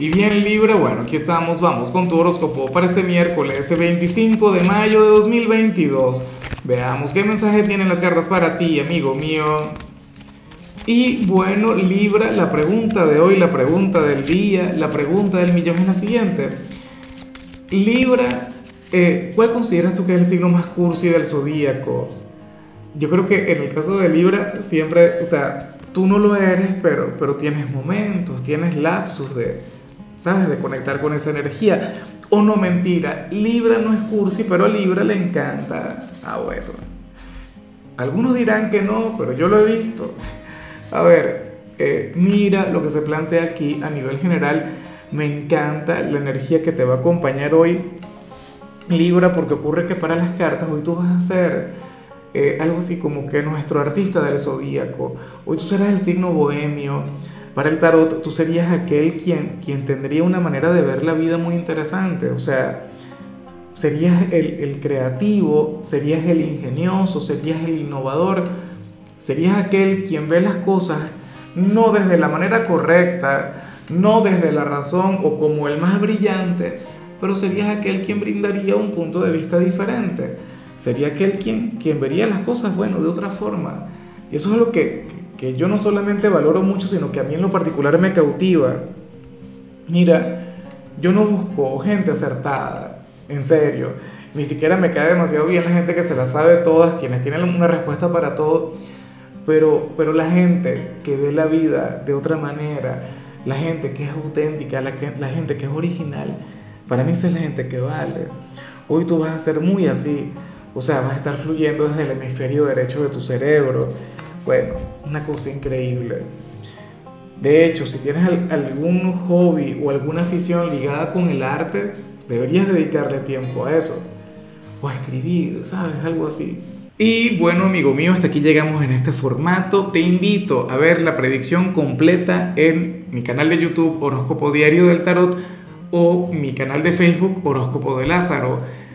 Y bien Libra, bueno, aquí estamos, vamos con tu horóscopo para este miércoles 25 de mayo de 2022. Veamos qué mensaje tienen las cartas para ti, amigo mío. Y bueno, Libra, la pregunta de hoy, la pregunta del día, la pregunta del millón es la siguiente. Libra, eh, ¿cuál consideras tú que es el signo más cursi del zodíaco? Yo creo que en el caso de Libra siempre, o sea, tú no lo eres, pero, pero tienes momentos, tienes lapsus de, ¿sabes? De conectar con esa energía. O no, mentira, Libra no es cursi, pero a Libra le encanta. Ah, bueno. Algunos dirán que no, pero yo lo he visto. A ver, eh, mira lo que se plantea aquí a nivel general. Me encanta la energía que te va a acompañar hoy, Libra, porque ocurre que para las cartas hoy tú vas a ser eh, algo así como que nuestro artista del zodíaco. Hoy tú serás el signo bohemio para el tarot tú serías aquel quien, quien tendría una manera de ver la vida muy interesante, o sea, serías el, el creativo, serías el ingenioso, serías el innovador, serías aquel quien ve las cosas no desde la manera correcta, no desde la razón o como el más brillante, pero serías aquel quien brindaría un punto de vista diferente, sería aquel quien, quien vería las cosas, bueno, de otra forma. Y eso es lo que, que yo no solamente valoro mucho, sino que a mí en lo particular me cautiva. Mira, yo no busco gente acertada, en serio. Ni siquiera me cae demasiado bien la gente que se la sabe todas, quienes tienen una respuesta para todo. Pero, pero la gente que ve la vida de otra manera, la gente que es auténtica, la, gente que es original, para mí es la gente que vale. Hoy tú vas a ser muy así. O sea, vas a estar fluyendo desde el hemisferio derecho de tu cerebro bueno, una cosa increíble. De hecho, si tienes algún hobby o alguna afición ligada con el arte, deberías dedicarle tiempo a eso. O escribir, ¿sabes? Algo así. Y bueno, amigo mío, hasta aquí llegamos en este formato. Te invito a ver la predicción completa en mi canal de YouTube Horóscopo Diario del Tarot o mi canal de Facebook Horóscopo de Lázaro.